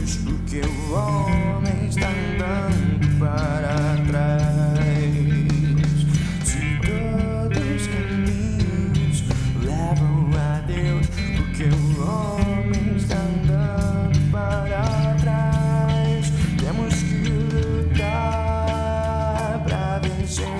Porque o homem está andando para trás. Se todos os caminhos levam a Deus, porque o homem está andando para trás. Temos que lutar para vencer.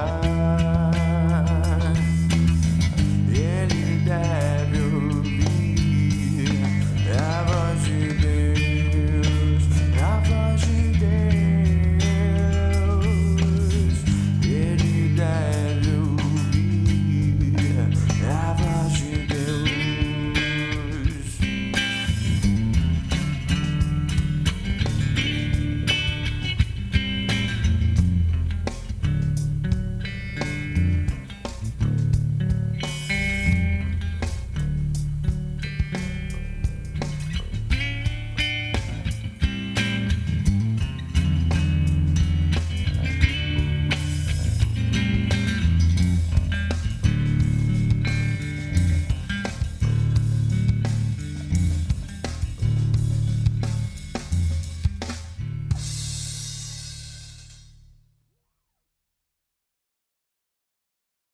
side.